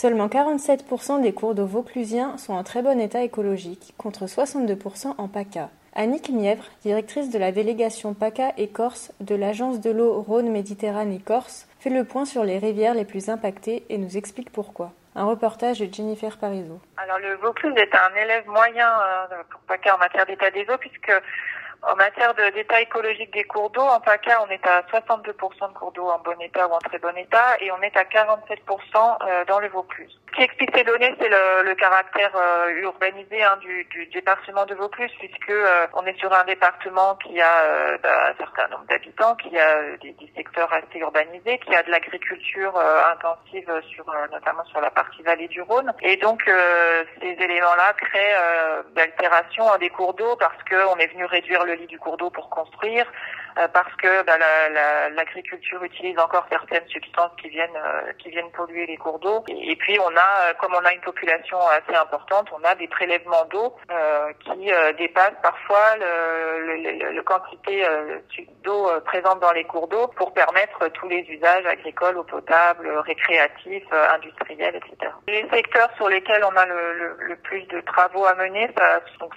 Seulement 47% des cours d'eau vauclusiens sont en très bon état écologique, contre 62% en PACA. Annick Mièvre, directrice de la délégation PACA et Corse de l'Agence de l'eau Rhône-Méditerranée-Corse, fait le point sur les rivières les plus impactées et nous explique pourquoi. Un reportage de Jennifer Parizeau. Alors le Vaucluse est un élève moyen euh, pour PACA en matière d'état des eaux puisque en matière d'état écologique des cours d'eau, en PACA, on est à 62% de cours d'eau en bon état ou en très bon état et on est à 47% euh, dans le Vaucluse. Ce qui explique ces données, c'est le, le, caractère euh, urbanisé hein, du, du, département de Vaucluse puisque euh, on est sur un département qui a bah, un certain nombre d'habitants, qui a des, des, secteurs assez urbanisés, qui a de l'agriculture intensive sur notamment sur la partie vallée du Rhône et donc ces éléments-là créent d'altération des cours d'eau parce qu'on est venu réduire le lit du cours d'eau pour construire, euh, parce que bah, l'agriculture utilise encore certaines substances qui viennent euh, qui viennent polluer les cours d'eau. Et, puis on a, euh, comme on a une population assez importante, on a des prélèvements d'eau qui dépassent parfois le, le, quantité d'eau présente dans les cours d'eau pour permettre tous les usages agricoles, eau potable, récréatifs, industriels, etc. Les secteurs sur lesquels on a le, plus de travaux à mener,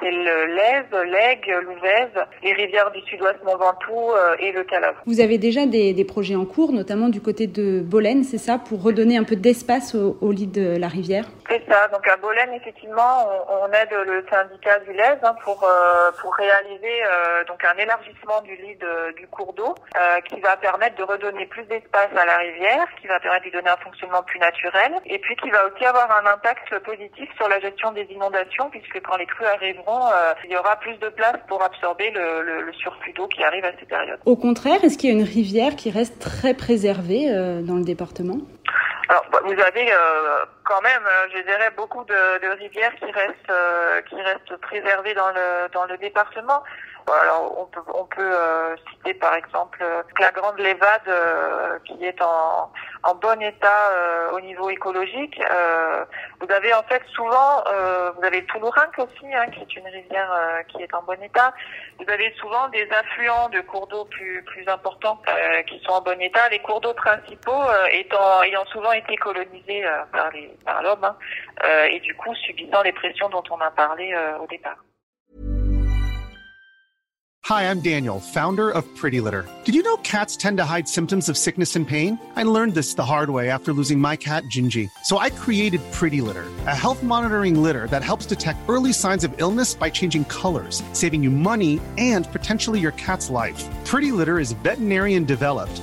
c'est l'Aise, l'Aigle, l'Ouvèze, les rivières du sud-ouest Mont Ventoux euh, et le Calave. Vous avez déjà des, des, projets en cours, notamment du côté de Bolène, c'est ça, pour redonner un peu d'espace au, au, lit de la rivière? C'est ça. Donc à Bolène, effectivement, on, on aide le syndicat du Lèze hein, pour euh, pour réaliser euh, donc un élargissement du lit de, du cours d'eau euh, qui va permettre de redonner plus d'espace à la rivière, qui va permettre de lui donner un fonctionnement plus naturel, et puis qui va aussi avoir un impact positif sur la gestion des inondations, puisque quand les crues arriveront, il y aura plus de place pour absorber le, le, surplus d'eau qui arrive à ces périodes. Au contraire, est-ce qu'il y a une rivière qui reste très préservée euh, dans le département? Alors, bah, vous avez euh, quand même, euh, je dirais, beaucoup de, de rivières qui restent euh, qui restent préservées dans le dans le département. Alors, on peut on peut citer par exemple la Grande Lévade qui est en en bon état euh, au niveau écologique. Euh, vous avez en fait souvent, euh, vous avez Toulourinque aussi, hein, qui est une rivière qui est en bon état. Vous avez souvent des affluents de cours d'eau plus plus importants qui sont en bon état. Les cours d'eau principaux étant ayant souvent été colonisés par les par l'homme hein, euh, et du coup subissant les pressions dont on a parlé euh, au départ. Hi, I'm Daniel, founder of Pretty Litter. Did you know cats tend to hide symptoms of sickness and pain? I learned this the hard way after losing my cat, Gingy. So I created Pretty Litter, a health monitoring litter that helps detect early signs of illness by changing colors, saving you money and potentially your cat's life. Pretty Litter is veterinarian developed,